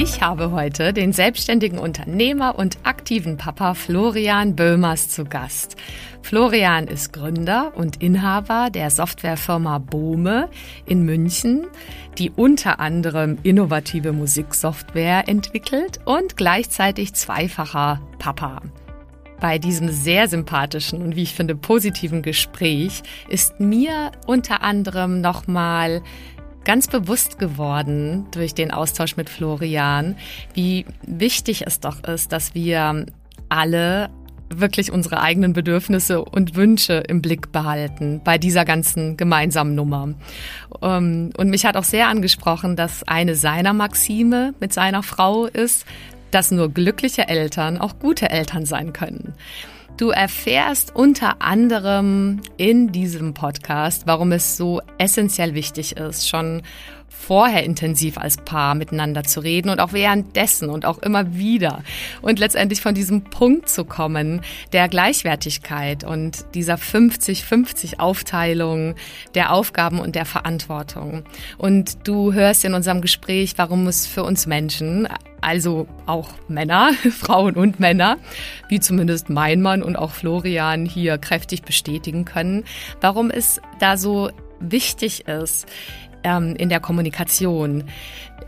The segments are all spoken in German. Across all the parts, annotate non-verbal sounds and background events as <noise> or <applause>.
Ich habe heute den selbstständigen Unternehmer und aktiven Papa Florian Böhmers zu Gast. Florian ist Gründer und Inhaber der Softwarefirma Bohme in München, die unter anderem innovative Musiksoftware entwickelt und gleichzeitig zweifacher Papa. Bei diesem sehr sympathischen und wie ich finde positiven Gespräch ist mir unter anderem nochmal ganz bewusst geworden durch den Austausch mit Florian, wie wichtig es doch ist, dass wir alle wirklich unsere eigenen Bedürfnisse und Wünsche im Blick behalten bei dieser ganzen gemeinsamen Nummer. Ähm, und mich hat auch sehr angesprochen, dass eine seiner Maxime mit seiner Frau ist, dass nur glückliche Eltern auch gute Eltern sein können. Du erfährst unter anderem in diesem Podcast, warum es so essentiell wichtig ist, schon vorher intensiv als Paar miteinander zu reden und auch währenddessen und auch immer wieder und letztendlich von diesem Punkt zu kommen der Gleichwertigkeit und dieser 50-50 Aufteilung der Aufgaben und der Verantwortung. Und du hörst in unserem Gespräch, warum es für uns Menschen also auch Männer, <laughs> Frauen und Männer, wie zumindest mein Mann und auch Florian hier kräftig bestätigen können, warum es da so wichtig ist, ähm, in der Kommunikation.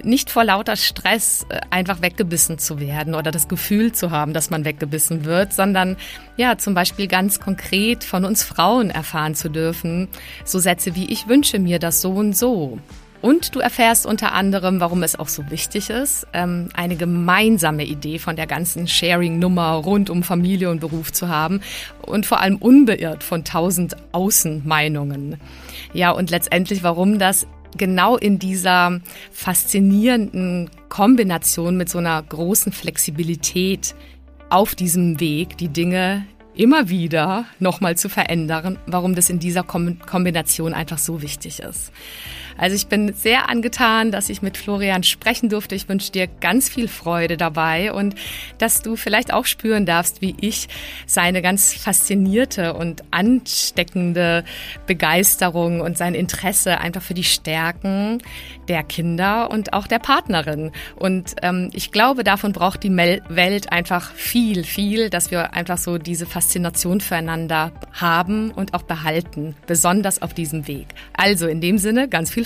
Nicht vor lauter Stress äh, einfach weggebissen zu werden oder das Gefühl zu haben, dass man weggebissen wird, sondern ja, zum Beispiel ganz konkret von uns Frauen erfahren zu dürfen, so Sätze wie ich wünsche mir das so und so. Und du erfährst unter anderem, warum es auch so wichtig ist, ähm, eine gemeinsame Idee von der ganzen Sharing-Nummer rund um Familie und Beruf zu haben und vor allem unbeirrt von tausend Außenmeinungen. Ja, und letztendlich, warum das genau in dieser faszinierenden Kombination mit so einer großen Flexibilität auf diesem Weg die Dinge immer wieder nochmal zu verändern, warum das in dieser Kombination einfach so wichtig ist. Also ich bin sehr angetan, dass ich mit Florian sprechen durfte. Ich wünsche dir ganz viel Freude dabei und dass du vielleicht auch spüren darfst, wie ich seine ganz faszinierte und ansteckende Begeisterung und sein Interesse einfach für die Stärken der Kinder und auch der Partnerin. Und ähm, ich glaube, davon braucht die Welt einfach viel, viel, dass wir einfach so diese Faszination füreinander haben und auch behalten, besonders auf diesem Weg. Also in dem Sinne ganz viel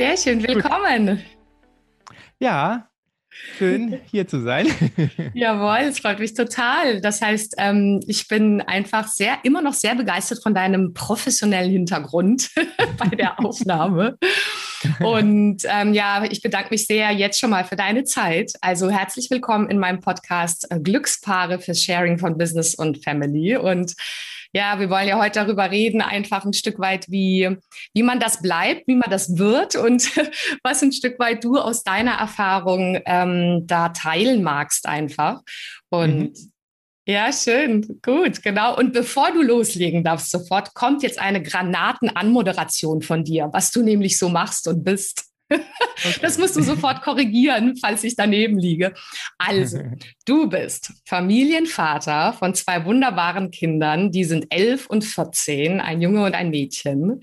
Sehr schön, willkommen. Ja, schön hier zu sein. <laughs> Jawohl, es freut mich total. Das heißt, ähm, ich bin einfach sehr, immer noch sehr begeistert von deinem professionellen Hintergrund <laughs> bei der Aufnahme. Und ähm, ja, ich bedanke mich sehr jetzt schon mal für deine Zeit. Also herzlich willkommen in meinem Podcast äh, Glückspaare für Sharing von Business und Family. Und ja, wir wollen ja heute darüber reden, einfach ein Stück weit, wie, wie man das bleibt, wie man das wird und <laughs> was ein Stück weit du aus deiner Erfahrung ähm, da teilen magst einfach. Und mhm. Ja, schön. Gut, genau. Und bevor du loslegen darfst, sofort kommt jetzt eine Granatenanmoderation von dir, was du nämlich so machst und bist. Das musst du sofort korrigieren, falls ich daneben liege. Also, <laughs> du bist Familienvater von zwei wunderbaren Kindern, die sind elf und 14, ein Junge und ein Mädchen.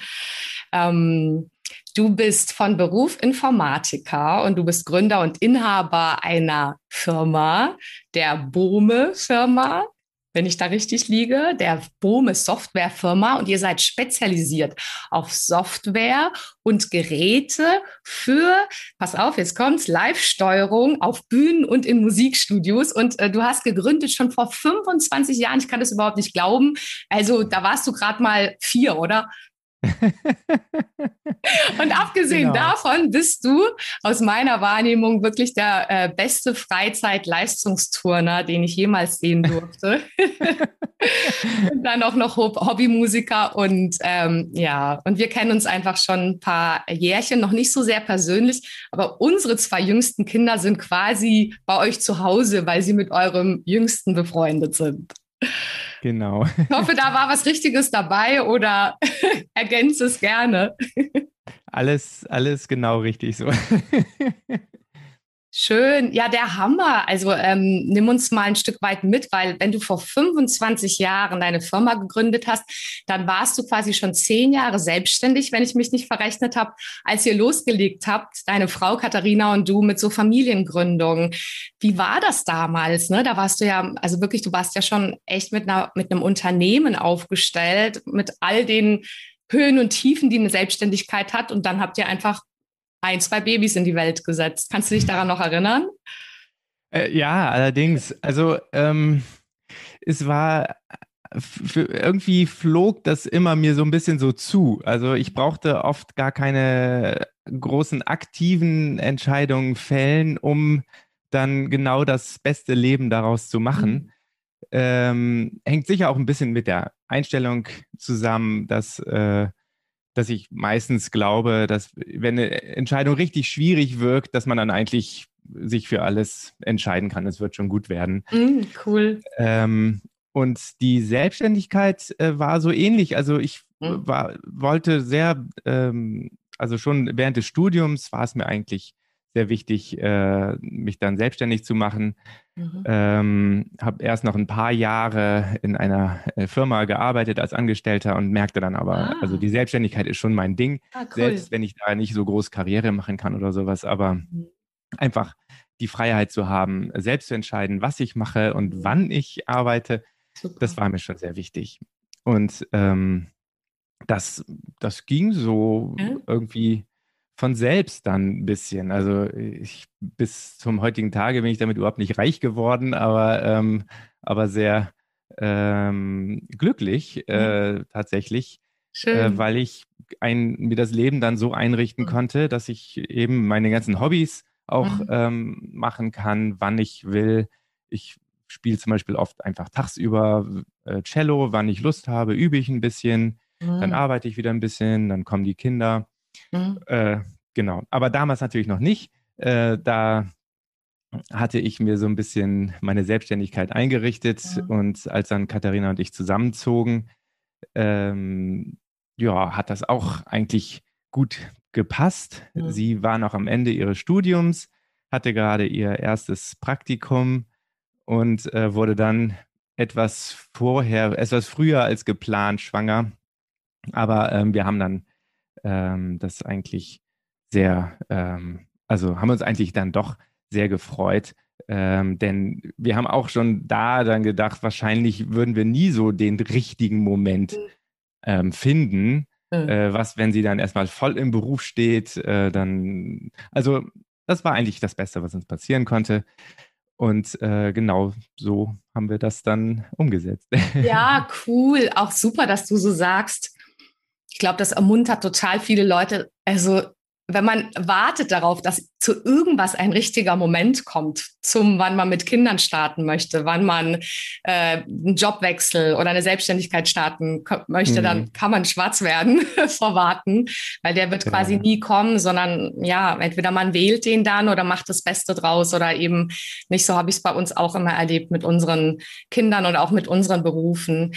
Ähm, du bist von Beruf Informatiker und du bist Gründer und Inhaber einer Firma, der Bohme Firma. Wenn ich da richtig liege, der Bohme Softwarefirma und ihr seid spezialisiert auf Software und Geräte für, pass auf, jetzt kommt's, Live-Steuerung auf Bühnen und in Musikstudios. Und äh, du hast gegründet schon vor 25 Jahren. Ich kann das überhaupt nicht glauben. Also da warst du gerade mal vier, oder? <laughs> Und abgesehen genau. davon bist du aus meiner Wahrnehmung wirklich der äh, beste Freizeitleistungsturner, den ich jemals sehen durfte. <laughs> und dann auch noch Hobbymusiker und ähm, ja, und wir kennen uns einfach schon ein paar Jährchen, noch nicht so sehr persönlich, aber unsere zwei jüngsten Kinder sind quasi bei euch zu Hause, weil sie mit eurem Jüngsten befreundet sind. Genau. Ich hoffe, da war was Richtiges dabei oder <laughs> ergänze es gerne. Alles, alles genau richtig so. <laughs> Schön, ja, der Hammer. Also ähm, nimm uns mal ein Stück weit mit, weil wenn du vor 25 Jahren deine Firma gegründet hast, dann warst du quasi schon zehn Jahre selbstständig, wenn ich mich nicht verrechnet habe, als ihr losgelegt habt, deine Frau Katharina und du mit so Familiengründungen. Wie war das damals? Ne? Da warst du ja, also wirklich, du warst ja schon echt mit, einer, mit einem Unternehmen aufgestellt, mit all den Höhen und Tiefen, die eine Selbstständigkeit hat. Und dann habt ihr einfach ein, zwei Babys in die Welt gesetzt. Kannst du dich daran noch erinnern? Äh, ja, allerdings. Also ähm, es war irgendwie flog das immer mir so ein bisschen so zu. Also ich brauchte oft gar keine großen aktiven Entscheidungen fällen, um dann genau das beste Leben daraus zu machen. Mhm. Ähm, hängt sicher auch ein bisschen mit der Einstellung zusammen, dass äh, dass ich meistens glaube, dass wenn eine Entscheidung richtig schwierig wirkt, dass man dann eigentlich sich für alles entscheiden kann. Es wird schon gut werden. Mm, cool. Ähm, und die Selbstständigkeit äh, war so ähnlich. Also ich mm. war, wollte sehr, ähm, also schon während des Studiums war es mir eigentlich sehr wichtig, äh, mich dann selbstständig zu machen. Mhm. Ähm, habe erst noch ein paar Jahre in einer äh, Firma gearbeitet als Angestellter und merkte dann aber, ah. also die Selbstständigkeit ist schon mein Ding, ah, cool. selbst wenn ich da nicht so groß Karriere machen kann oder sowas, aber mhm. einfach die Freiheit zu haben, selbst zu entscheiden, was ich mache und mhm. wann ich arbeite, Super. das war mir schon sehr wichtig. Und ähm, das, das ging so ja. irgendwie von selbst dann ein bisschen. Also ich, bis zum heutigen Tage bin ich damit überhaupt nicht reich geworden, aber, ähm, aber sehr ähm, glücklich äh, mhm. tatsächlich, äh, weil ich ein, mir das Leben dann so einrichten mhm. konnte, dass ich eben meine ganzen Hobbys auch mhm. ähm, machen kann, wann ich will. Ich spiele zum Beispiel oft einfach tagsüber äh, Cello, wann ich Lust habe, übe ich ein bisschen, dann mhm. arbeite ich wieder ein bisschen, dann kommen die Kinder. Mhm. Äh, genau. Aber damals natürlich noch nicht. Äh, da hatte ich mir so ein bisschen meine Selbstständigkeit eingerichtet. Mhm. und als dann Katharina und ich zusammenzogen, ähm, ja, hat das auch eigentlich gut gepasst. Mhm. Sie war noch am Ende ihres Studiums, hatte gerade ihr erstes Praktikum und äh, wurde dann etwas vorher, etwas früher als geplant schwanger. Aber ähm, wir haben dann ähm, das eigentlich sehr, ähm, also haben uns eigentlich dann doch sehr gefreut. Ähm, denn wir haben auch schon da dann gedacht, wahrscheinlich würden wir nie so den richtigen Moment mhm. ähm, finden. Mhm. Äh, was, wenn sie dann erstmal voll im Beruf steht, äh, dann, also das war eigentlich das Beste, was uns passieren konnte. Und äh, genau so haben wir das dann umgesetzt. Ja, <laughs> cool. Auch super, dass du so sagst. Ich glaube, das ermuntert total viele Leute. Also wenn man wartet darauf, dass zu irgendwas ein richtiger Moment kommt, zum wann man mit Kindern starten möchte, wann man äh, einen Jobwechsel oder eine Selbstständigkeit starten möchte, mhm. dann kann man schwarz werden <laughs> vor Warten, weil der wird quasi ja. nie kommen, sondern ja, entweder man wählt den dann oder macht das Beste draus oder eben nicht. So habe ich es bei uns auch immer erlebt mit unseren Kindern und auch mit unseren Berufen.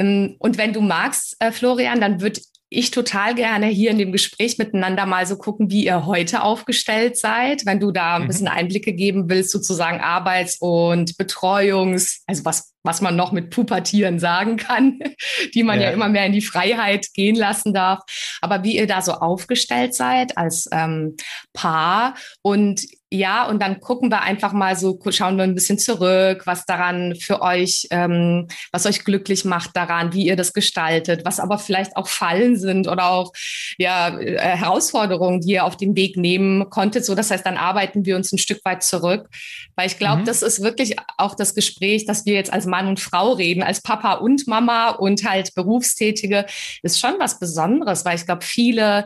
Ähm, und wenn du magst, äh, Florian, dann würde ich total gerne hier in dem Gespräch miteinander mal so gucken, wie ihr heute aufgestellt seid, wenn du da ein mhm. bisschen Einblicke geben willst, sozusagen Arbeits- und Betreuungs-, also was was man noch mit Pubertieren sagen kann, <laughs> die man ja. ja. immer mehr in die Freiheit gehen lassen darf. Aber wie ihr da so aufgestellt seid als ähm, Paar und ja, und dann gucken wir einfach mal so, schauen wir ein bisschen zurück, was daran für euch, ähm, was euch glücklich macht daran, wie ihr das gestaltet, was aber vielleicht auch Fallen sind oder auch ja, äh, Herausforderungen, die ihr auf den Weg nehmen konntet. So, das heißt, dann arbeiten wir uns ein Stück weit zurück. Weil ich glaube, mhm. das ist wirklich auch das Gespräch, dass wir jetzt als Mann und Frau reden, als Papa und Mama und halt Berufstätige, ist schon was Besonderes, weil ich glaube, viele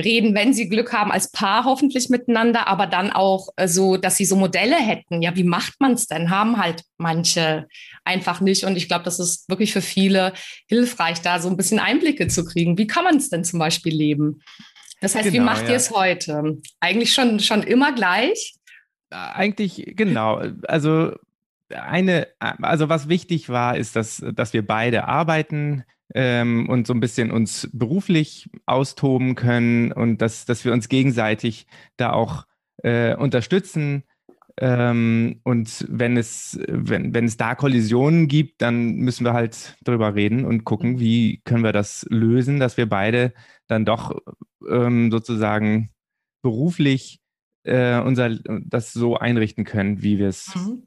reden, wenn sie Glück haben, als Paar hoffentlich miteinander, aber dann auch äh, so, dass sie so Modelle hätten. Ja, wie macht man es denn? Haben halt manche einfach nicht. Und ich glaube, das ist wirklich für viele hilfreich, da so ein bisschen Einblicke zu kriegen. Wie kann man es denn zum Beispiel leben? Das heißt, genau, wie macht ja. ihr es heute? Eigentlich schon, schon immer gleich? Äh, eigentlich, genau. Also eine, also was wichtig war, ist, dass, dass wir beide arbeiten ähm, und so ein bisschen uns beruflich austoben können und dass, dass wir uns gegenseitig da auch äh, unterstützen. Ähm, und wenn es, wenn, wenn es da Kollisionen gibt, dann müssen wir halt drüber reden und gucken, mhm. wie können wir das lösen, dass wir beide dann doch ähm, sozusagen beruflich äh, unser das so einrichten können, wie wir es mhm.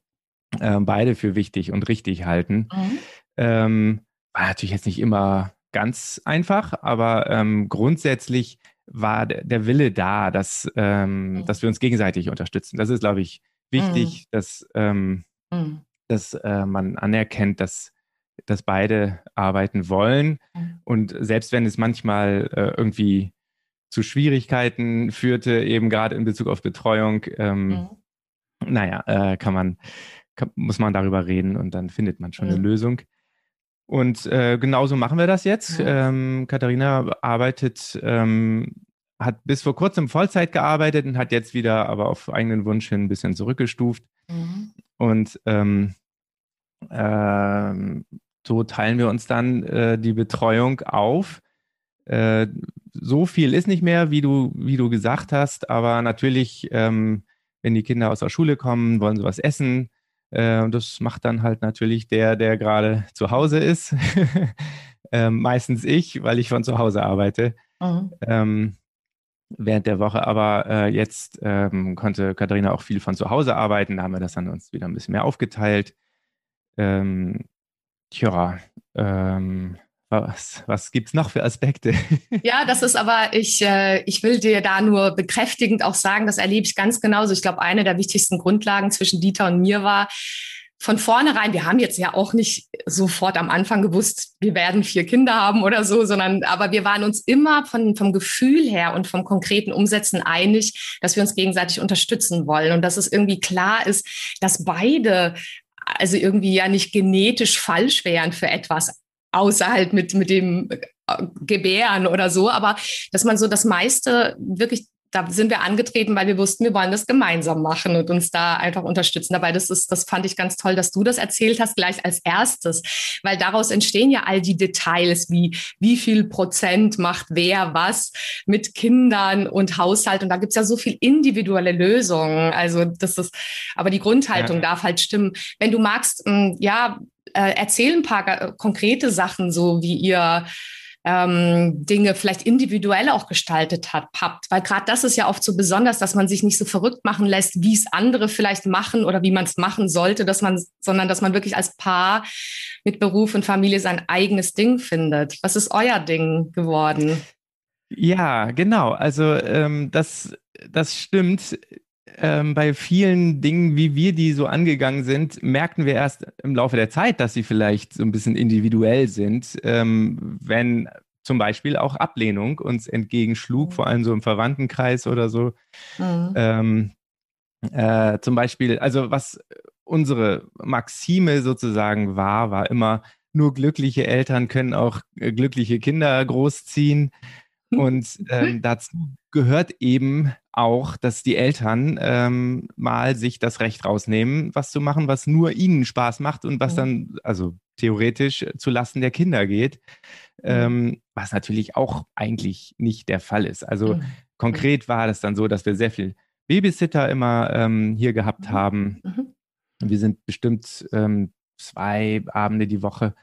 Äh, beide für wichtig und richtig halten. Mhm. Ähm, war natürlich jetzt nicht immer ganz einfach, aber ähm, grundsätzlich war der, Wille da, dass, ähm, mhm. dass wir uns gegenseitig unterstützen. Das ist, glaube ich, wichtig, mhm. dass, ähm, mhm. dass äh, man anerkennt, dass, dass beide arbeiten wollen. Mhm. Und selbst wenn es manchmal äh, irgendwie zu Schwierigkeiten führte, eben gerade in Bezug auf Betreuung, ähm, mhm. naja, äh, kann man, kann, muss man darüber reden und dann findet man schon eine mhm. Lösung. Und äh, genauso machen wir das jetzt. Ja. Ähm, Katharina arbeitet, ähm, hat bis vor kurzem Vollzeit gearbeitet und hat jetzt wieder aber auf eigenen Wunsch hin ein bisschen zurückgestuft. Mhm. Und ähm, äh, so teilen wir uns dann äh, die Betreuung auf. Äh, so viel ist nicht mehr, wie du, wie du gesagt hast, aber natürlich, ähm, wenn die Kinder aus der Schule kommen, wollen sie was essen äh, das macht dann halt natürlich der, der gerade zu Hause ist. <laughs> ähm, meistens ich, weil ich von zu Hause arbeite. Mhm. Ähm, während der Woche. Aber äh, jetzt ähm, konnte Katharina auch viel von zu Hause arbeiten. Da haben wir das dann uns wieder ein bisschen mehr aufgeteilt. Ähm, tja, ähm, was, was gibt es noch für Aspekte? <laughs> Ja, das ist aber, ich, äh, ich will dir da nur bekräftigend auch sagen, das erlebe ich ganz genauso. Ich glaube, eine der wichtigsten Grundlagen zwischen Dieter und mir war, von vornherein, wir haben jetzt ja auch nicht sofort am Anfang gewusst, wir werden vier Kinder haben oder so, sondern aber wir waren uns immer von, vom Gefühl her und vom konkreten Umsetzen einig, dass wir uns gegenseitig unterstützen wollen und dass es irgendwie klar ist, dass beide also irgendwie ja nicht genetisch falsch wären für etwas außer halt mit, mit dem äh, Gebären oder so, aber dass man so das meiste wirklich da sind wir angetreten, weil wir wussten, wir wollen das gemeinsam machen und uns da einfach unterstützen. Dabei, das ist, das fand ich ganz toll, dass du das erzählt hast, gleich als erstes, weil daraus entstehen ja all die Details, wie wie viel Prozent macht wer was mit Kindern und Haushalt. Und da gibt's ja so viel individuelle Lösungen. Also das ist, aber die Grundhaltung ja. darf halt stimmen. Wenn du magst, mm, ja, äh, erzähl ein paar äh, konkrete Sachen, so wie ihr ähm, Dinge vielleicht individuell auch gestaltet hat, habt. Weil gerade das ist ja oft so besonders, dass man sich nicht so verrückt machen lässt, wie es andere vielleicht machen oder wie man es machen sollte, dass man, sondern dass man wirklich als Paar mit Beruf und Familie sein eigenes Ding findet. Was ist euer Ding geworden? Ja, genau. Also ähm, das, das stimmt ähm, bei vielen Dingen, wie wir die so angegangen sind, merkten wir erst im Laufe der Zeit, dass sie vielleicht so ein bisschen individuell sind, ähm, wenn zum Beispiel auch Ablehnung uns entgegenschlug, mhm. vor allem so im Verwandtenkreis oder so. Mhm. Ähm, äh, zum Beispiel, also was unsere Maxime sozusagen war, war immer, nur glückliche Eltern können auch äh, glückliche Kinder großziehen. Und <laughs> ähm, dazu gehört eben auch, dass die Eltern ähm, mal sich das Recht rausnehmen, was zu machen, was nur ihnen Spaß macht und was dann, also theoretisch, zu Lasten der Kinder geht. Ähm, was natürlich auch eigentlich nicht der Fall ist. Also konkret war das dann so, dass wir sehr viel Babysitter immer ähm, hier gehabt mhm. haben. Mhm. Wir sind bestimmt ähm, zwei Abende die Woche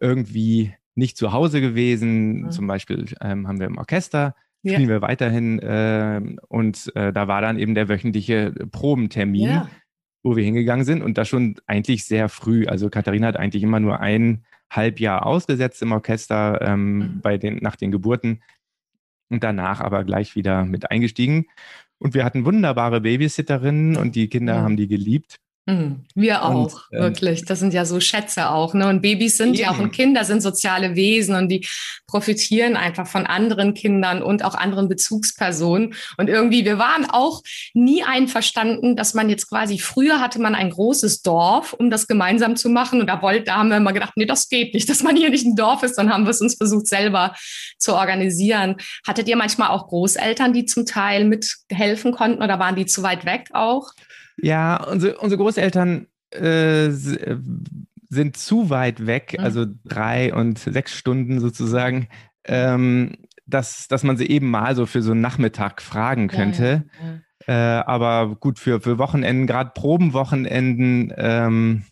irgendwie nicht zu Hause gewesen. Mhm. Zum Beispiel ähm, haben wir im Orchester, spielen ja. wir weiterhin äh, und äh, da war dann eben der wöchentliche Probentermin, ja. wo wir hingegangen sind und das schon eigentlich sehr früh. Also Katharina hat eigentlich immer nur ein halb Jahr ausgesetzt im Orchester ähm, mhm. bei den, nach den Geburten und danach aber gleich wieder mit eingestiegen. Und wir hatten wunderbare Babysitterinnen und die Kinder mhm. haben die geliebt. Mhm. Wir auch, und, ähm, wirklich. Das sind ja so Schätze auch. Ne? Und Babys sind ja auch und Kinder sind soziale Wesen und die profitieren einfach von anderen Kindern und auch anderen Bezugspersonen. Und irgendwie, wir waren auch nie einverstanden, dass man jetzt quasi, früher hatte man ein großes Dorf, um das gemeinsam zu machen. Und da, wollt, da haben wir immer gedacht, nee, das geht nicht, dass man hier nicht ein Dorf ist. Dann haben wir es uns versucht, selber zu organisieren. Hattet ihr manchmal auch Großeltern, die zum Teil mithelfen konnten oder waren die zu weit weg auch? Ja, unsere, unsere Großeltern äh, äh, sind zu weit weg, mhm. also drei und sechs Stunden sozusagen, ähm, dass, dass man sie eben mal so für so einen Nachmittag fragen könnte. Ja, ja, ja. Äh, aber gut, für, für Wochenenden, gerade Probenwochenenden ähm,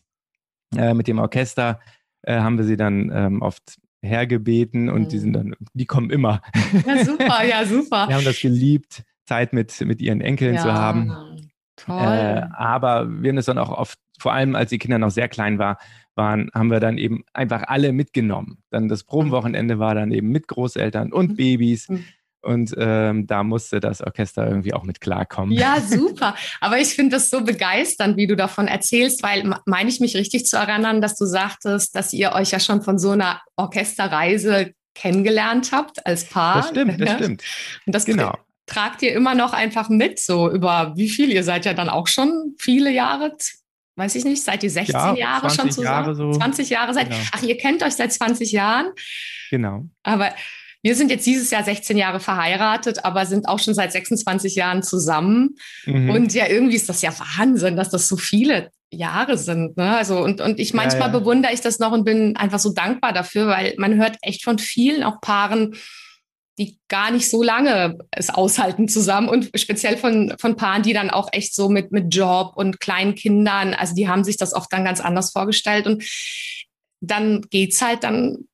äh, mit dem Orchester, äh, haben wir sie dann ähm, oft hergebeten und mhm. die sind dann, die kommen immer. Ja, super, ja, super. <laughs> Wir haben das geliebt, Zeit mit, mit ihren Enkeln zu haben. Äh, aber wir haben das dann auch oft, vor allem als die Kinder noch sehr klein war, waren, haben wir dann eben einfach alle mitgenommen. Dann das Probenwochenende war dann eben mit Großeltern und mhm. Babys. Mhm. Und ähm, da musste das Orchester irgendwie auch mit klarkommen. Ja, <laughs> super. Aber ich finde das so begeisternd, wie du davon erzählst, weil meine ich mich richtig zu erinnern, dass du sagtest, dass ihr euch ja schon von so einer Orchesterreise kennengelernt habt als Paar. Das stimmt, das stimmt. Und das genau tragt ihr immer noch einfach mit, so über wie viel? Ihr seid ja dann auch schon viele Jahre, weiß ich nicht, seid ihr 16 ja, Jahre schon zusammen? Jahre so. 20 Jahre seid. Genau. Ach, ihr kennt euch seit 20 Jahren? Genau. Aber wir sind jetzt dieses Jahr 16 Jahre verheiratet, aber sind auch schon seit 26 Jahren zusammen. Mhm. Und ja, irgendwie ist das ja Wahnsinn, dass das so viele Jahre sind. Ne? Also, und, und ich manchmal ja, ja. bewundere ich das noch und bin einfach so dankbar dafür, weil man hört echt von vielen auch Paaren, die gar nicht so lange es aushalten zusammen und speziell von, von Paaren, die dann auch echt so mit, mit Job und kleinen Kindern, also die haben sich das oft dann ganz anders vorgestellt und dann geht's halt, dann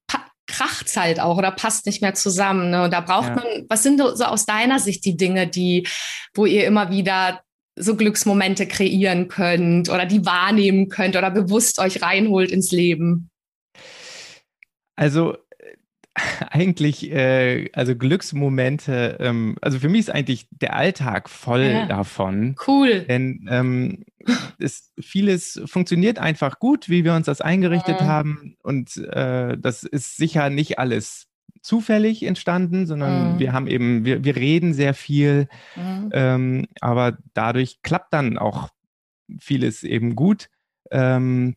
kracht's halt auch oder passt nicht mehr zusammen. Ne? Und da braucht ja. man, was sind so aus deiner Sicht die Dinge, die, wo ihr immer wieder so Glücksmomente kreieren könnt oder die wahrnehmen könnt oder bewusst euch reinholt ins Leben? Also <laughs> eigentlich, äh, also Glücksmomente, ähm, also für mich ist eigentlich der Alltag voll ja. davon. Cool. Denn ähm, es, vieles funktioniert einfach gut, wie wir uns das eingerichtet ja. haben. Und äh, das ist sicher nicht alles zufällig entstanden, sondern mhm. wir haben eben, wir, wir reden sehr viel, mhm. ähm, aber dadurch klappt dann auch vieles eben gut. Ähm,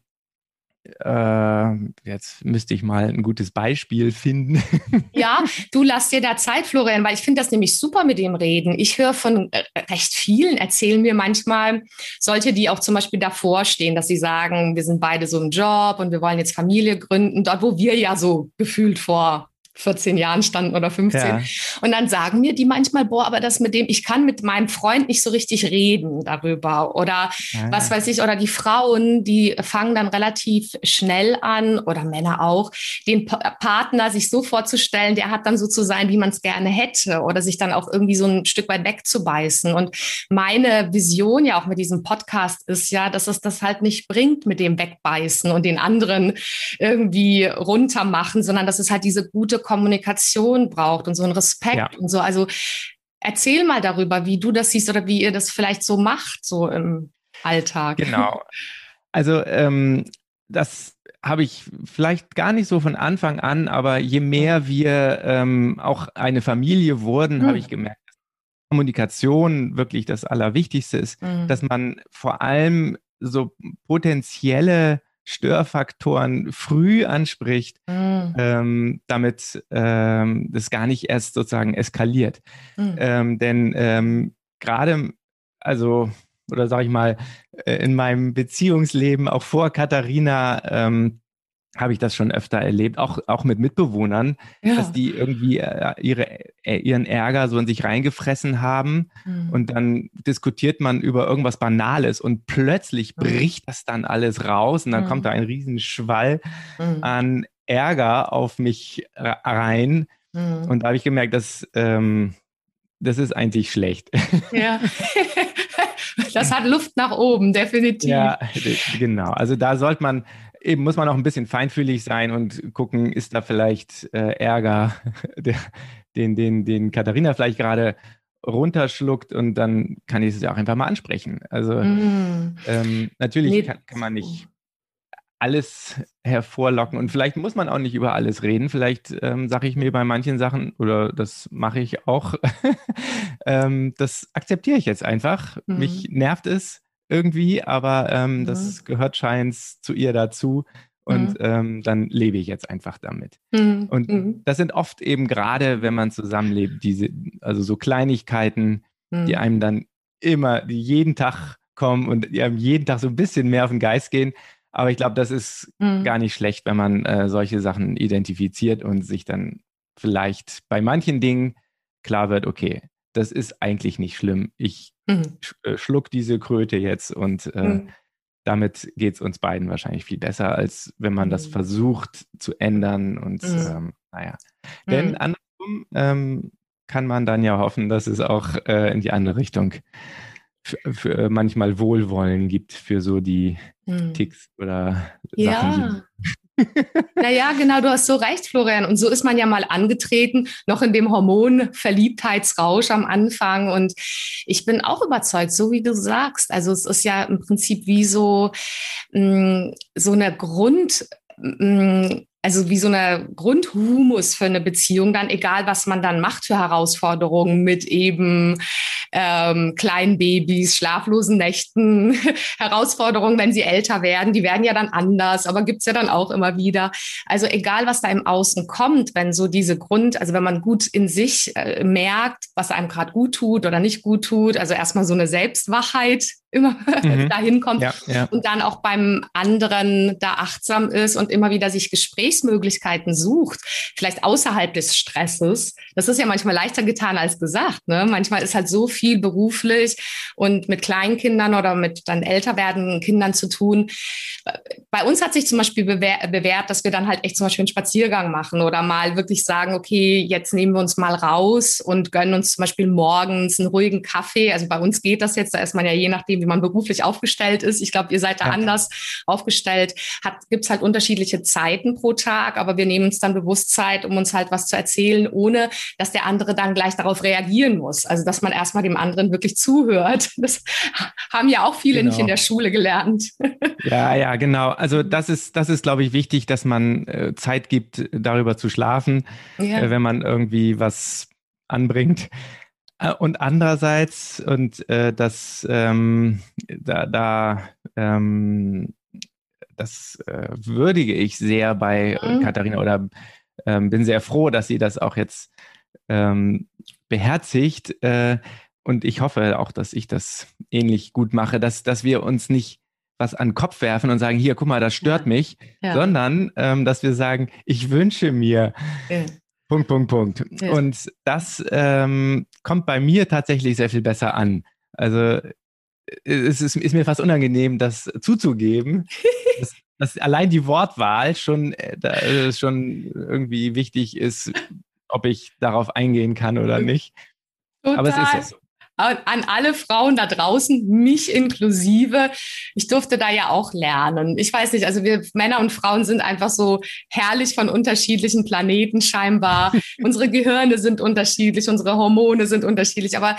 äh, jetzt müsste ich mal ein gutes Beispiel finden. <laughs> Ja, du lass dir da Zeit, Florian, weil ich finde das nämlich super mit dem Reden. Ich höre von äh, recht vielen, erzählen mir manchmal solche, die auch zum Beispiel davor stehen, dass sie sagen, wir sind beide so im Job und wir wollen jetzt Familie gründen, dort wo wir ja so gefühlt vor 14 Jahren standen oder 15. Ja. Und dann sagen mir die manchmal, boah, aber das mit dem, ich kann mit meinem Freund nicht so richtig reden darüber. Oder ja. was weiß ich, oder die Frauen, die fangen dann relativ schnell an, oder Männer auch, den Partner sich so vorzustellen, der hat dann so zu sein, wie man es gerne hätte, oder sich dann auch irgendwie so ein Stück weit wegzubeißen. Und meine Vision ja auch mit diesem Podcast ist ja, dass es das halt nicht bringt mit dem Wegbeißen und den anderen irgendwie runtermachen, sondern dass es halt diese gute Kommunikation braucht und so ein Respekt ja. und so. Also erzähl mal darüber, wie du das siehst oder wie ihr das vielleicht so macht, so im Alltag. Genau. Also ähm, das habe ich vielleicht gar nicht so von Anfang an, aber je mehr wir ähm, auch eine Familie wurden, mhm. habe ich gemerkt, dass Kommunikation wirklich das Allerwichtigste ist, mhm. dass man vor allem so potenzielle Störfaktoren früh anspricht, mhm. ähm, damit ähm, das gar nicht erst sozusagen eskaliert. Mhm. Ähm, denn ähm, gerade, also, oder sage ich mal, äh, in meinem Beziehungsleben, auch vor Katharina, ähm, habe ich das schon öfter erlebt, auch, auch mit Mitbewohnern, ja. dass die irgendwie äh, ihre, äh, ihren Ärger so in sich reingefressen haben mhm. und dann diskutiert man über irgendwas Banales und plötzlich mhm. bricht das dann alles raus und dann mhm. kommt da ein Riesenschwall mhm. an Ärger auf mich rein mhm. und da habe ich gemerkt, dass ähm, das ist eigentlich schlecht. Ja. <laughs> das hat Luft nach oben, definitiv. Ja, genau. Also da sollte man eben muss man auch ein bisschen feinfühlig sein und gucken, ist da vielleicht äh, Ärger, <laughs> der, den, den, den Katharina vielleicht gerade runterschluckt und dann kann ich es ja auch einfach mal ansprechen. Also mm. ähm, natürlich nee. kann, kann, man nicht alles hervorlocken und vielleicht muss man auch nicht über alles reden. Vielleicht ähm, sage ich mir bei manchen Sachen oder das mache ich auch, <laughs> ähm, das akzeptiere ich jetzt einfach. Mm. Mich nervt es irgendwie, aber ähm, mhm. das gehört scheins zu ihr dazu. Und mhm. ähm, dann lebe ich jetzt einfach damit. Mhm. Und mhm. das sind oft eben gerade, wenn man zusammenlebt, diese, also so Kleinigkeiten, die mhm. einem dann immer, die jeden Tag kommen und die einem jeden Tag so ein bisschen mehr auf den Geist gehen. Aber ich glaube, das ist gar nicht schlecht, wenn man äh, solche Sachen identifiziert und sich dann vielleicht bei manchen Dingen klar wird, okay, das ist eigentlich nicht schlimm. Ich mhm. Äh, schluck diese Kröte jetzt und äh, mhm. damit geht es uns beiden wahrscheinlich viel besser, als wenn man das mhm. versucht zu ändern. Und mhm. ähm, naja. Denn mhm. andersrum ähm, kann man dann ja hoffen, dass es auch äh, in die andere Richtung für, für äh, manchmal Wohlwollen gibt für so die Ticks oder ja. Naja, genau, du hast so recht, Florian. Und so ist man ja mal angetreten, noch in dem Hormon-Verliebtheitsrausch am Anfang. Und ich bin auch überzeugt, so wie du sagst. Also es ist ja im Prinzip wie so, mh, mm, so eine Grund, mh, mm, also wie so eine Grundhumus für eine Beziehung, dann egal, was man dann macht für Herausforderungen mit eben ähm, kleinen Babys, schlaflosen Nächten, <laughs> Herausforderungen, wenn sie älter werden, die werden ja dann anders, aber gibt's ja dann auch immer wieder. Also egal, was da im Außen kommt, wenn so diese Grund, also wenn man gut in sich äh, merkt, was einem gerade gut tut oder nicht gut tut, also erstmal so eine Selbstwachheit immer <laughs> mhm. dahin kommt ja, ja. und dann auch beim anderen da achtsam ist und immer wieder sich Gesprächsmöglichkeiten sucht, vielleicht außerhalb des Stresses. Das ist ja manchmal leichter getan als gesagt. Ne? Manchmal ist halt so viel beruflich und mit Kleinkindern oder mit dann älter werdenden Kindern zu tun. Bei uns hat sich zum Beispiel bewährt, bewährt, dass wir dann halt echt zum Beispiel einen Spaziergang machen oder mal wirklich sagen, okay, jetzt nehmen wir uns mal raus und gönnen uns zum Beispiel morgens einen ruhigen Kaffee. Also bei uns geht das jetzt, da ist man ja je nachdem wie man beruflich aufgestellt ist. Ich glaube, ihr seid da ja. anders aufgestellt. Gibt es halt unterschiedliche Zeiten pro Tag, aber wir nehmen uns dann bewusst Zeit, um uns halt was zu erzählen, ohne dass der andere dann gleich darauf reagieren muss. Also dass man erstmal dem anderen wirklich zuhört. Das haben ja auch viele genau. nicht in der Schule gelernt. Ja, ja, genau. Also das ist, das ist, glaube ich, wichtig, dass man äh, Zeit gibt, darüber zu schlafen, ja. äh, wenn man irgendwie was anbringt. Äh, und andererseits, und äh, das, ähm, da, da ähm, das äh, würdige ich sehr bei mhm. Katharina oder ähm, bin sehr froh, dass sie das auch jetzt ähm, beherzigt. Äh, und ich hoffe auch, dass ich das ähnlich gut mache, dass, dass wir uns nicht was an den Kopf werfen und sagen, hier, guck mal, das stört ja. mich, ja. sondern ähm, dass wir sagen, ich wünsche mir, ja. Punkt, Punkt, Punkt. Ja. Und das ähm, kommt bei mir tatsächlich sehr viel besser an. Also äh, es ist, ist mir fast unangenehm, das zuzugeben, <laughs> dass, dass, allein die Wortwahl schon, äh, äh, schon irgendwie wichtig ist, ob ich darauf eingehen kann oder nicht. Total. Aber es ist ja so an alle Frauen da draußen, mich inklusive. Ich durfte da ja auch lernen. Ich weiß nicht, also wir Männer und Frauen sind einfach so herrlich von unterschiedlichen Planeten scheinbar. <laughs> unsere Gehirne sind unterschiedlich, unsere Hormone sind unterschiedlich, aber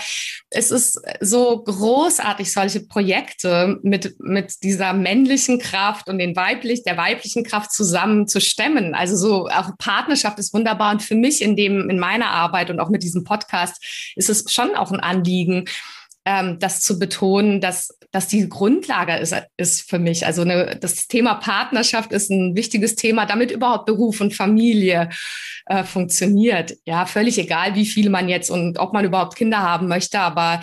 es ist so großartig, solche Projekte mit, mit dieser männlichen Kraft und den weiblich, der weiblichen Kraft zusammen zu stemmen. Also so auch Partnerschaft ist wunderbar und für mich in dem, in meiner Arbeit und auch mit diesem Podcast ist es schon auch ein Anliegen, Anliegen, ähm, das zu betonen, dass, dass die Grundlage ist, ist für mich. Also eine, das Thema Partnerschaft ist ein wichtiges Thema, damit überhaupt Beruf und Familie äh, funktioniert. Ja, völlig egal, wie viel man jetzt und ob man überhaupt Kinder haben möchte, aber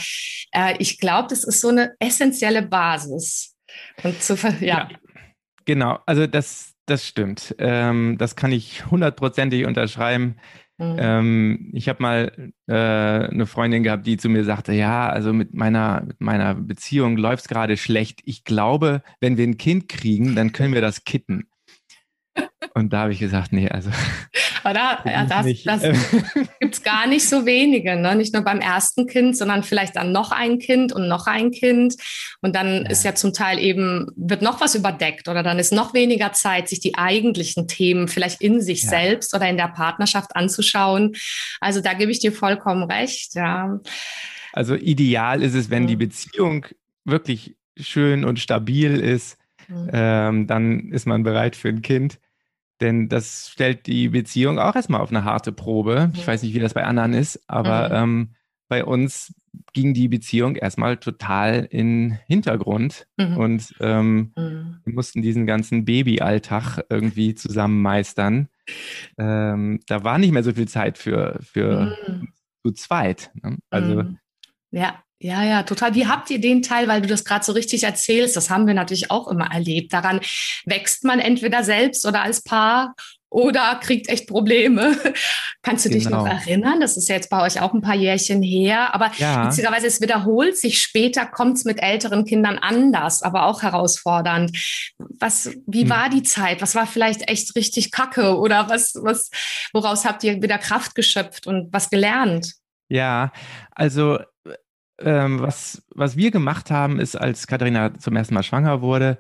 äh, ich glaube, das ist so eine essentielle Basis. Und zu, ja. ja. Genau, also das, das stimmt. Ähm, das kann ich hundertprozentig unterschreiben. Mhm. Ähm, ich habe mal äh, eine Freundin gehabt, die zu mir sagte, ja, also mit meiner, mit meiner Beziehung läuft es gerade schlecht. Ich glaube, wenn wir ein Kind kriegen, dann können wir das kitten. Und da habe ich gesagt, nee, also. <laughs> Oder? <laughs> Ja, das, das <laughs> gibt es gar nicht so wenige, ne? Nicht nur beim ersten Kind, sondern vielleicht dann noch ein Kind und noch ein Kind. Und dann ja. ist ja zum Teil eben, wird noch was überdeckt oder dann ist noch weniger Zeit, sich die eigentlichen Themen vielleicht in sich ja. selbst oder in der Partnerschaft anzuschauen. Also da gebe ich dir vollkommen recht, ja. Also ideal ist es, wenn die Beziehung wirklich schön und stabil ist, mhm. ähm, dann ist man bereit für ein Kind. Denn das stellt die Beziehung auch erstmal auf eine harte Probe. Ich weiß nicht, wie das bei anderen ist, aber mhm. ähm, bei uns ging die Beziehung erstmal total in Hintergrund mhm. und ähm, mhm. wir mussten diesen ganzen Babyalltag irgendwie zusammen meistern. Ähm, da war nicht mehr so viel Zeit für, für mhm. zu zweit. Ne? Also mhm. ja. Ja, ja, total. Wie habt ihr den Teil, weil du das gerade so richtig erzählst? Das haben wir natürlich auch immer erlebt. Daran wächst man entweder selbst oder als Paar oder kriegt echt Probleme. <laughs> Kannst du genau. dich noch genau. erinnern? Das ist ja jetzt bei euch auch ein paar Jährchen her, aber ja. beziehungsweise es wiederholt sich später, kommt es mit älteren Kindern anders, aber auch herausfordernd. Was, wie hm. war die Zeit? Was war vielleicht echt richtig Kacke oder was, was, woraus habt ihr wieder Kraft geschöpft und was gelernt? Ja, also ähm, was, was wir gemacht haben, ist, als Katharina zum ersten Mal schwanger wurde,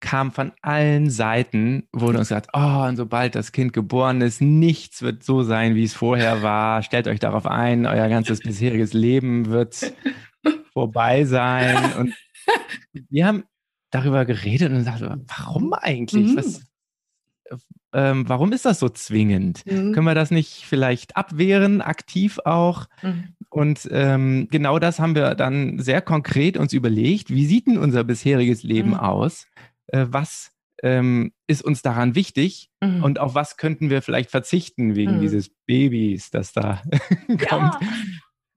kam von allen Seiten, wurde uns gesagt, oh, und sobald das Kind geboren ist, nichts wird so sein, wie es vorher war. Stellt euch darauf ein, euer ganzes bisheriges Leben wird <laughs> vorbei sein. Und wir haben darüber geredet und gesagt, warum eigentlich? Mhm. Was, ähm, warum ist das so zwingend? Mhm. Können wir das nicht vielleicht abwehren, aktiv auch? Mhm. Und ähm, genau das haben wir dann sehr konkret uns überlegt. Wie sieht denn unser bisheriges Leben mhm. aus? Äh, was ähm, ist uns daran wichtig mhm. und auf was könnten wir vielleicht verzichten wegen mhm. dieses Babys, das da <laughs> kommt?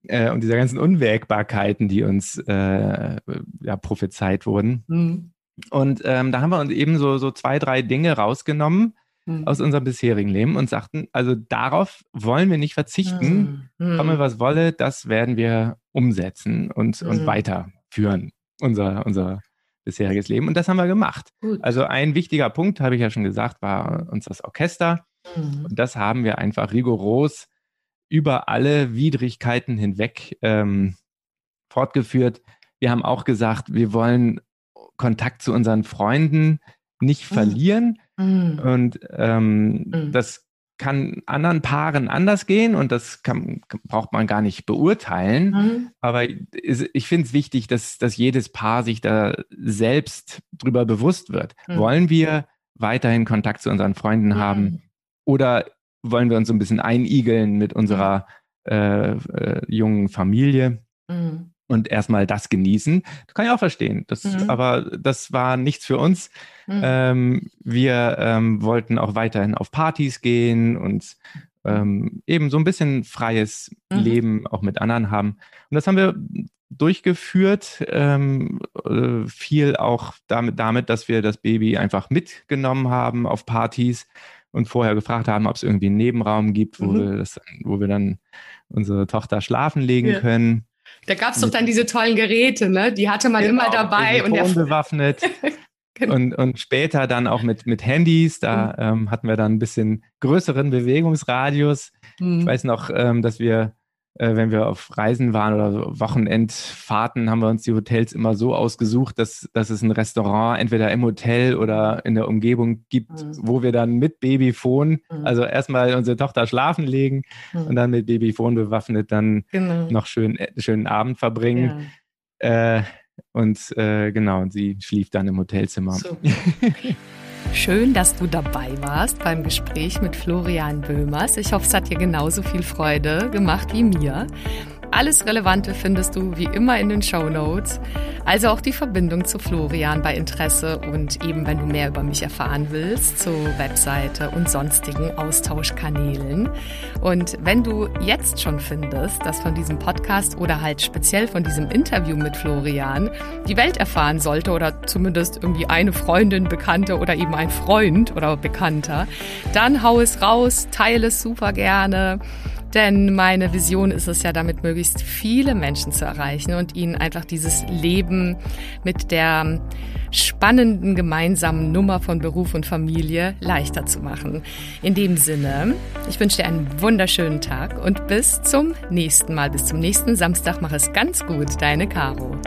Äh, und dieser ganzen Unwägbarkeiten, die uns äh, ja, prophezeit wurden. Mhm. Und ähm, da haben wir uns eben so, so zwei, drei Dinge rausgenommen, mhm. aus unserem bisherigen Leben und sagten, also darauf wollen wir nicht verzichten. Mhm. Komme, was wolle, das werden wir umsetzen und, mhm. und weiterführen, unser, unser bisheriges Leben. Und das haben wir gemacht. Gut. Also ein wichtiger Punkt, habe ich ja schon gesagt, war uns das Orchester. Mhm. Und das haben wir einfach rigoros über alle Widrigkeiten hinweg ähm, fortgeführt. Wir haben auch gesagt, wir wollen Kontakt zu unseren Freunden nicht verlieren. Mhm. Und ähm, mhm. das kann anderen Paaren anders gehen und das kann, braucht man gar nicht beurteilen. Mhm. Aber ich finde es wichtig, dass, dass jedes Paar sich da selbst drüber bewusst wird. Mhm. Wollen wir weiterhin Kontakt zu unseren Freunden mhm. haben oder wollen wir uns so ein bisschen einigeln mit unserer äh, äh, jungen Familie? Mhm und erstmal das genießen. Das kann ich auch verstehen. Das, mhm. Aber das war nichts für uns. Mhm. Ähm, wir ähm, wollten auch weiterhin auf Partys gehen und ähm, eben so ein bisschen freies mhm. Leben auch mit anderen haben. Und das haben wir durchgeführt, ähm, äh, viel auch damit, damit, dass wir das Baby einfach mitgenommen haben auf Partys und vorher gefragt haben, ob es irgendwie einen Nebenraum gibt, wo, mhm. wir, das, wo wir dann unsere Tochter schlafen legen ja. können. Da gab es doch dann diese tollen Geräte, ne? Die hatte man genau, immer dabei. Und der bewaffnet. <laughs> genau. und, und später dann auch mit, mit Handys. Da mhm. ähm, hatten wir dann ein bisschen größeren Bewegungsradius. Mhm. Ich weiß noch, ähm, dass wir äh, wenn wir auf Reisen waren oder Wochenendfahrten, haben wir uns die Hotels immer so ausgesucht, dass, dass es ein Restaurant entweder im Hotel oder in der Umgebung gibt, mhm. wo wir dann mit Babyphone, mhm. also erstmal unsere Tochter schlafen legen mhm. und dann mit Babyphone bewaffnet dann genau. noch schön, äh, schönen Abend verbringen. Ja. Äh, und äh, genau, sie schlief dann im Hotelzimmer. So. <laughs> Schön, dass du dabei warst beim Gespräch mit Florian Böhmers. Ich hoffe, es hat dir genauso viel Freude gemacht wie mir. Alles Relevante findest du wie immer in den Show Notes. Also auch die Verbindung zu Florian bei Interesse und eben, wenn du mehr über mich erfahren willst, zur Webseite und sonstigen Austauschkanälen. Und wenn du jetzt schon findest, dass von diesem Podcast oder halt speziell von diesem Interview mit Florian die Welt erfahren sollte oder zumindest irgendwie eine Freundin, Bekannte oder eben ein Freund oder Bekannter, dann hau es raus, teile es super gerne. Denn meine Vision ist es ja damit, möglichst viele Menschen zu erreichen und ihnen einfach dieses Leben mit der spannenden gemeinsamen Nummer von Beruf und Familie leichter zu machen. In dem Sinne, ich wünsche dir einen wunderschönen Tag und bis zum nächsten Mal, bis zum nächsten Samstag. Mach es ganz gut, deine Caro.